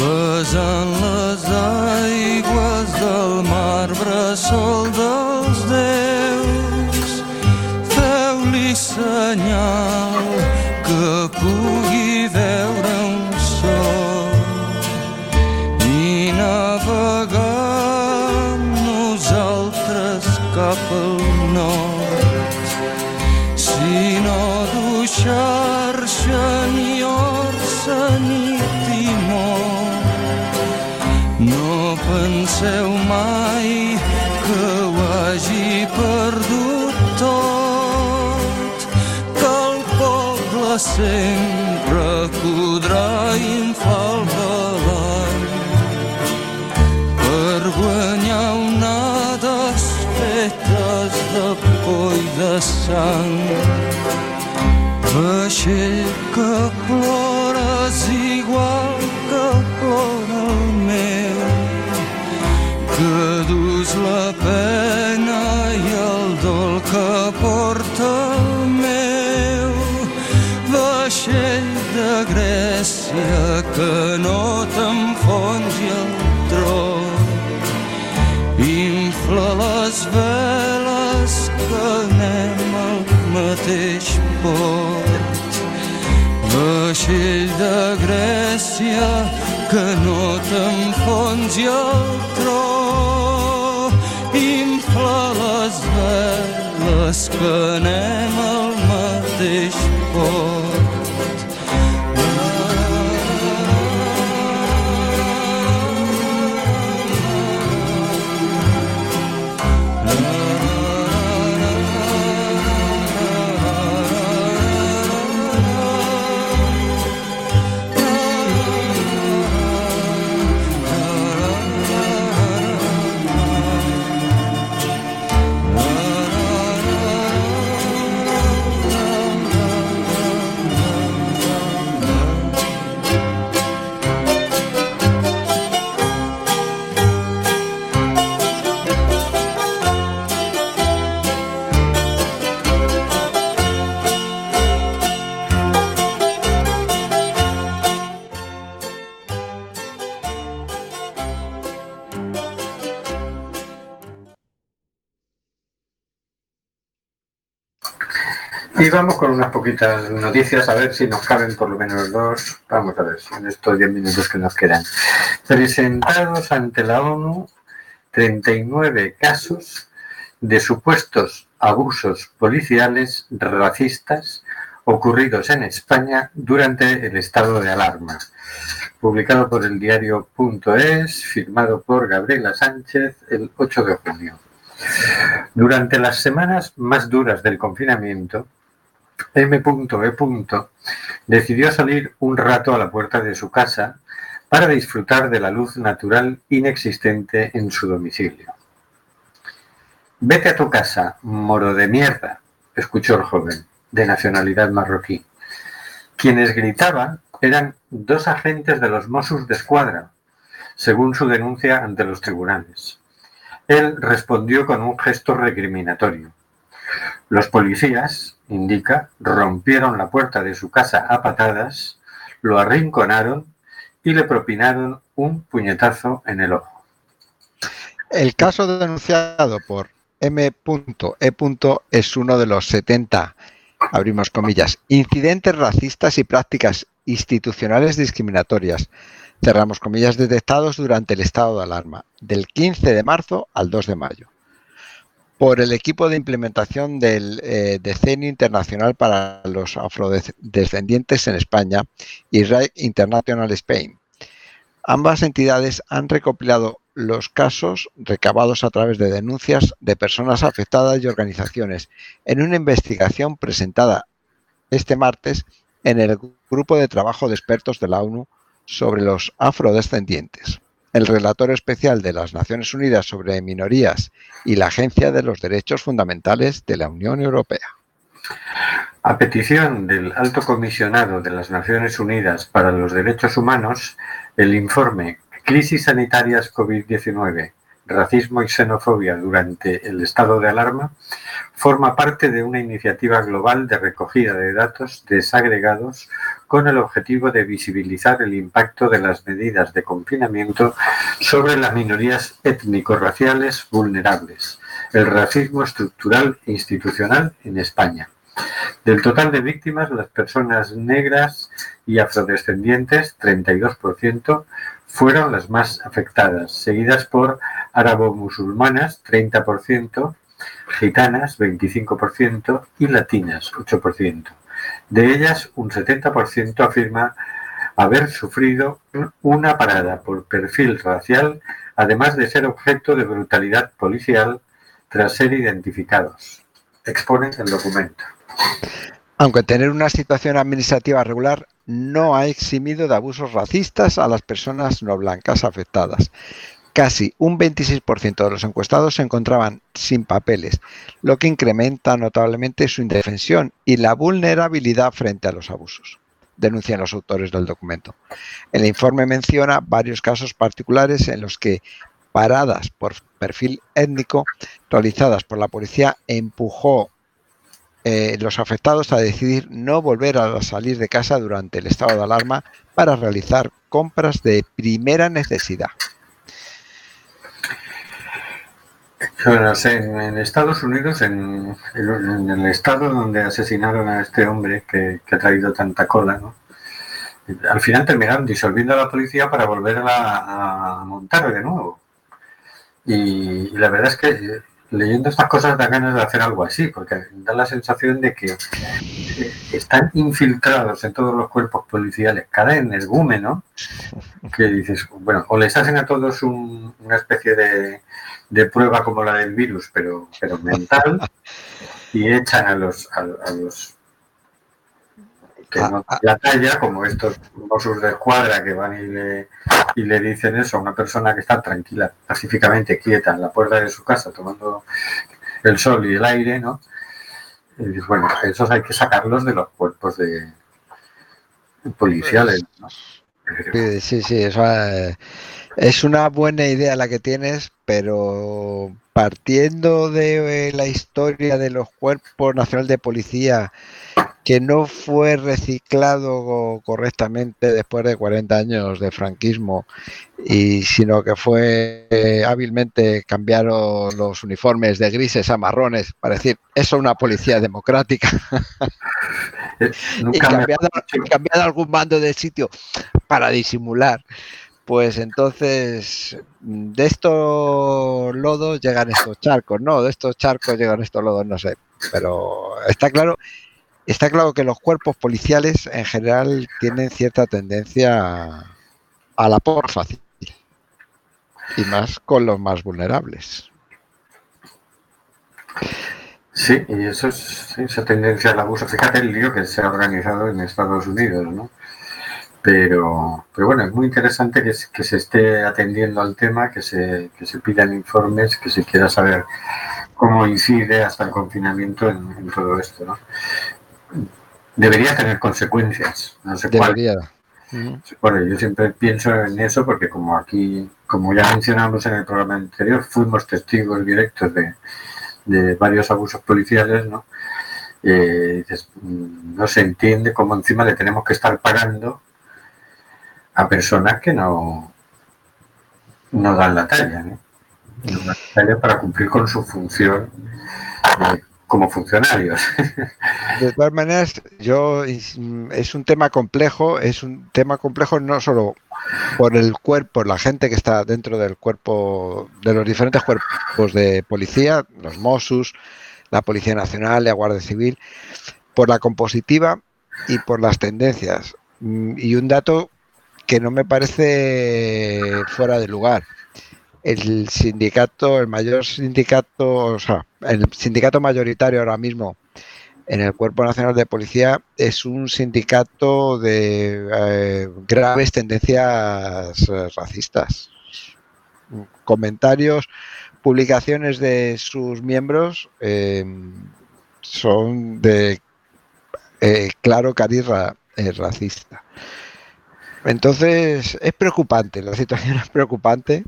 was on les veles que anem al mateix con unas poquitas noticias, a ver si nos caben por lo menos dos. Vamos a ver en estos 10 minutos que nos quedan. Presentados ante la ONU 39 casos de supuestos abusos policiales racistas ocurridos en España durante el estado de alarma. Publicado por el diario.es, firmado por Gabriela Sánchez el 8 de junio. Durante las semanas más duras del confinamiento, M.E. decidió salir un rato a la puerta de su casa para disfrutar de la luz natural inexistente en su domicilio. Vete a tu casa, moro de mierda, escuchó el joven, de nacionalidad marroquí. Quienes gritaban eran dos agentes de los Mossos de Escuadra, según su denuncia ante los tribunales. Él respondió con un gesto recriminatorio. Los policías, indica, rompieron la puerta de su casa a patadas, lo arrinconaron y le propinaron un puñetazo en el ojo. El caso denunciado por M.E. es uno de los 70, abrimos comillas, incidentes racistas y prácticas institucionales discriminatorias, cerramos comillas, detectados durante el estado de alarma, del 15 de marzo al 2 de mayo por el equipo de implementación del eh, Decenio Internacional para los Afrodescendientes en España, Israel International Spain. Ambas entidades han recopilado los casos recabados a través de denuncias de personas afectadas y organizaciones en una investigación presentada este martes en el Grupo de Trabajo de Expertos de la ONU sobre los afrodescendientes el relator especial de las Naciones Unidas sobre minorías y la Agencia de los Derechos Fundamentales de la Unión Europea. A petición del Alto Comisionado de las Naciones Unidas para los Derechos Humanos, el informe Crisis Sanitarias COVID-19, Racismo y Xenofobia durante el estado de alarma forma parte de una iniciativa global de recogida de datos desagregados con el objetivo de visibilizar el impacto de las medidas de confinamiento sobre las minorías étnico-raciales vulnerables, el racismo estructural e institucional en España. Del total de víctimas, las personas negras y afrodescendientes, 32%, fueron las más afectadas, seguidas por árabo-musulmanas, 30%, gitanas, 25% y latinas, 8%. De ellas, un 70% afirma haber sufrido una parada por perfil racial además de ser objeto de brutalidad policial tras ser identificados. Expone el documento. Aunque tener una situación administrativa regular no ha eximido de abusos racistas a las personas no blancas afectadas. Casi un 26% de los encuestados se encontraban sin papeles, lo que incrementa notablemente su indefensión y la vulnerabilidad frente a los abusos, denuncian los autores del documento. El informe menciona varios casos particulares en los que paradas por perfil étnico realizadas por la policía empujó eh, los afectados a decidir no volver a salir de casa durante el estado de alarma para realizar compras de primera necesidad. Bueno, sé, en Estados Unidos, en, el estado donde asesinaron a este hombre que, que ha traído tanta cola, ¿no? al final terminaron disolviendo a la policía para volverla a montar de nuevo. Y, la verdad es que leyendo estas cosas da ganas de hacer algo así, porque da la sensación de que están infiltrados en todos los cuerpos policiales, cada energúmeno, que dices, bueno, o les hacen a todos un- una especie de, de prueba como la del virus, pero, pero mental, y echan a los, a, a los que no dan la talla, como estos Mossos de escuadra que van y le, y le dicen eso a una persona que está tranquila, pacíficamente, quieta en la puerta de su casa, tomando el sol y el aire, ¿no? Y bueno, esos hay que sacarlos de los cuerpos de policiales, ¿no? Sí, sí, sí, eso, eh, es una buena idea la que tienes, pero partiendo de eh, la historia de los cuerpos nacional de policía que no fue reciclado correctamente después de 40 años de franquismo y sino que fue eh, hábilmente cambiaron los uniformes de grises a marrones para decir eso es una policía democrática [LAUGHS] y Nunca me- cambiado, [LAUGHS] y cambiado algún mando del sitio para disimular pues entonces de estos lodos llegan estos charcos no de estos charcos llegan estos lodos no sé pero está claro está claro que los cuerpos policiales en general tienen cierta tendencia a, la por fácil y más con los más vulnerables Sí, y eso es esa tendencia al abuso. Fíjate el lío que se ha organizado en Estados Unidos, ¿no? Pero, pero bueno, es muy interesante que, se- que se esté atendiendo al tema, que se, que se pidan informes, que se quiera saber cómo incide hasta el confinamiento en, en todo esto, ¿no? Debería tener consecuencias, no sé debería Bueno, yo siempre pienso en eso porque como aquí, como ya mencionamos en el programa anterior, fuimos testigos directos de, de varios abusos policiales, ¿no? Eh, no se entiende cómo encima le tenemos que estar pagando a personas que no, no dan la talla, ¿no? La talla para cumplir con su función eh, como funcionarios. [LAUGHS] De todas maneras, yo es un tema complejo, es un tema complejo no solo por el cuerpo, la gente que está dentro del cuerpo, de los diferentes cuerpos de policía, los Mossos, la Policía Nacional, la Guardia Civil, por la compositiva y por las tendencias. Mm, Y un dato que no me parece fuera de lugar. El sindicato, el mayor sindicato, o sea, el sindicato mayoritario ahora mismo en el Cuerpo Nacional de Policía es un sindicato de eh, graves tendencias eh, racistas. Comentarios, publicaciones de sus miembros eh, son de claro cariz ra- racista. Entonces es preocupante, la situación es preocupante.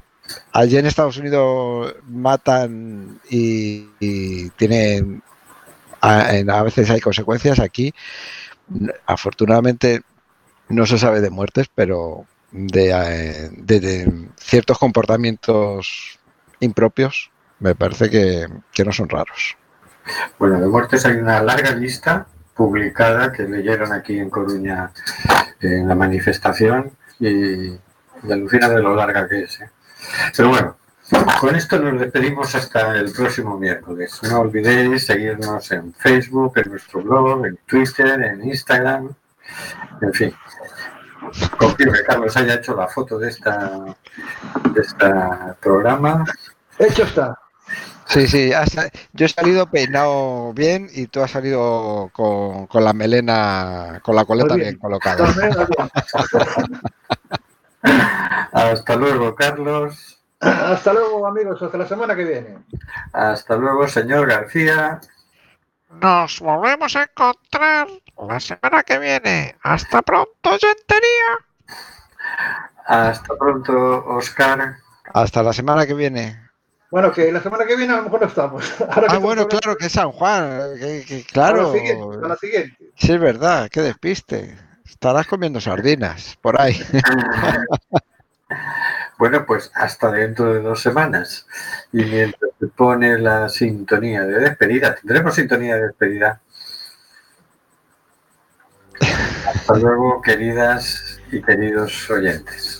Allí en Estados Unidos matan y, tienen a, veces hay consecuencias aquí. Afortunadamente no se sabe de muertes, pero de, eh, de- de ciertos comportamientos impropios me parece que, que no son raros. Bueno, de muertes hay una larga lista publicada que leyeron aquí en Coruña en la manifestación y, y alucina de lo larga que es. ¿eh? Pero bueno, con esto nos despedimos hasta el próximo miércoles. No olvidéis seguirnos en Facebook, en nuestro blog, en Twitter, en Instagram, en fin. Confío que Carlos haya hecho la foto de esta de este programa. Hecho está. Sí, sí, has- yo he salido peinado bien y tú has salido con, con la melena, con la coleta bien, bien. colocada. [LAUGHS] Hasta luego, Carlos. Hasta luego, amigos. Hasta la semana que viene. Hasta luego, señor García. Nos volvemos a encontrar la semana que viene. Hasta pronto, gentería. Hasta pronto, Oscar. Hasta la semana que viene. Bueno, que la semana que viene a lo mejor no estamos. [LAUGHS] Ahora Ah, bueno, estamos- claro que es San Juan. que- que- a claro. la siguiente, a la siguiente. Sí, es verdad, qué despiste. Estarás comiendo sardinas por ahí. [LAUGHS] Bueno, pues hasta dentro de dos semanas. Y mientras se pone la sintonía de despedida, tendremos sintonía de despedida. Hasta luego, queridas y queridos oyentes.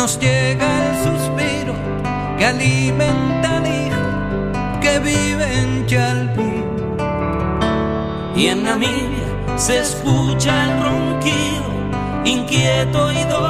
nos llega el suspiro que alimenta al hijo que vive en Chalpí. Y en Namibia se escucha el ronquido inquieto y doloroso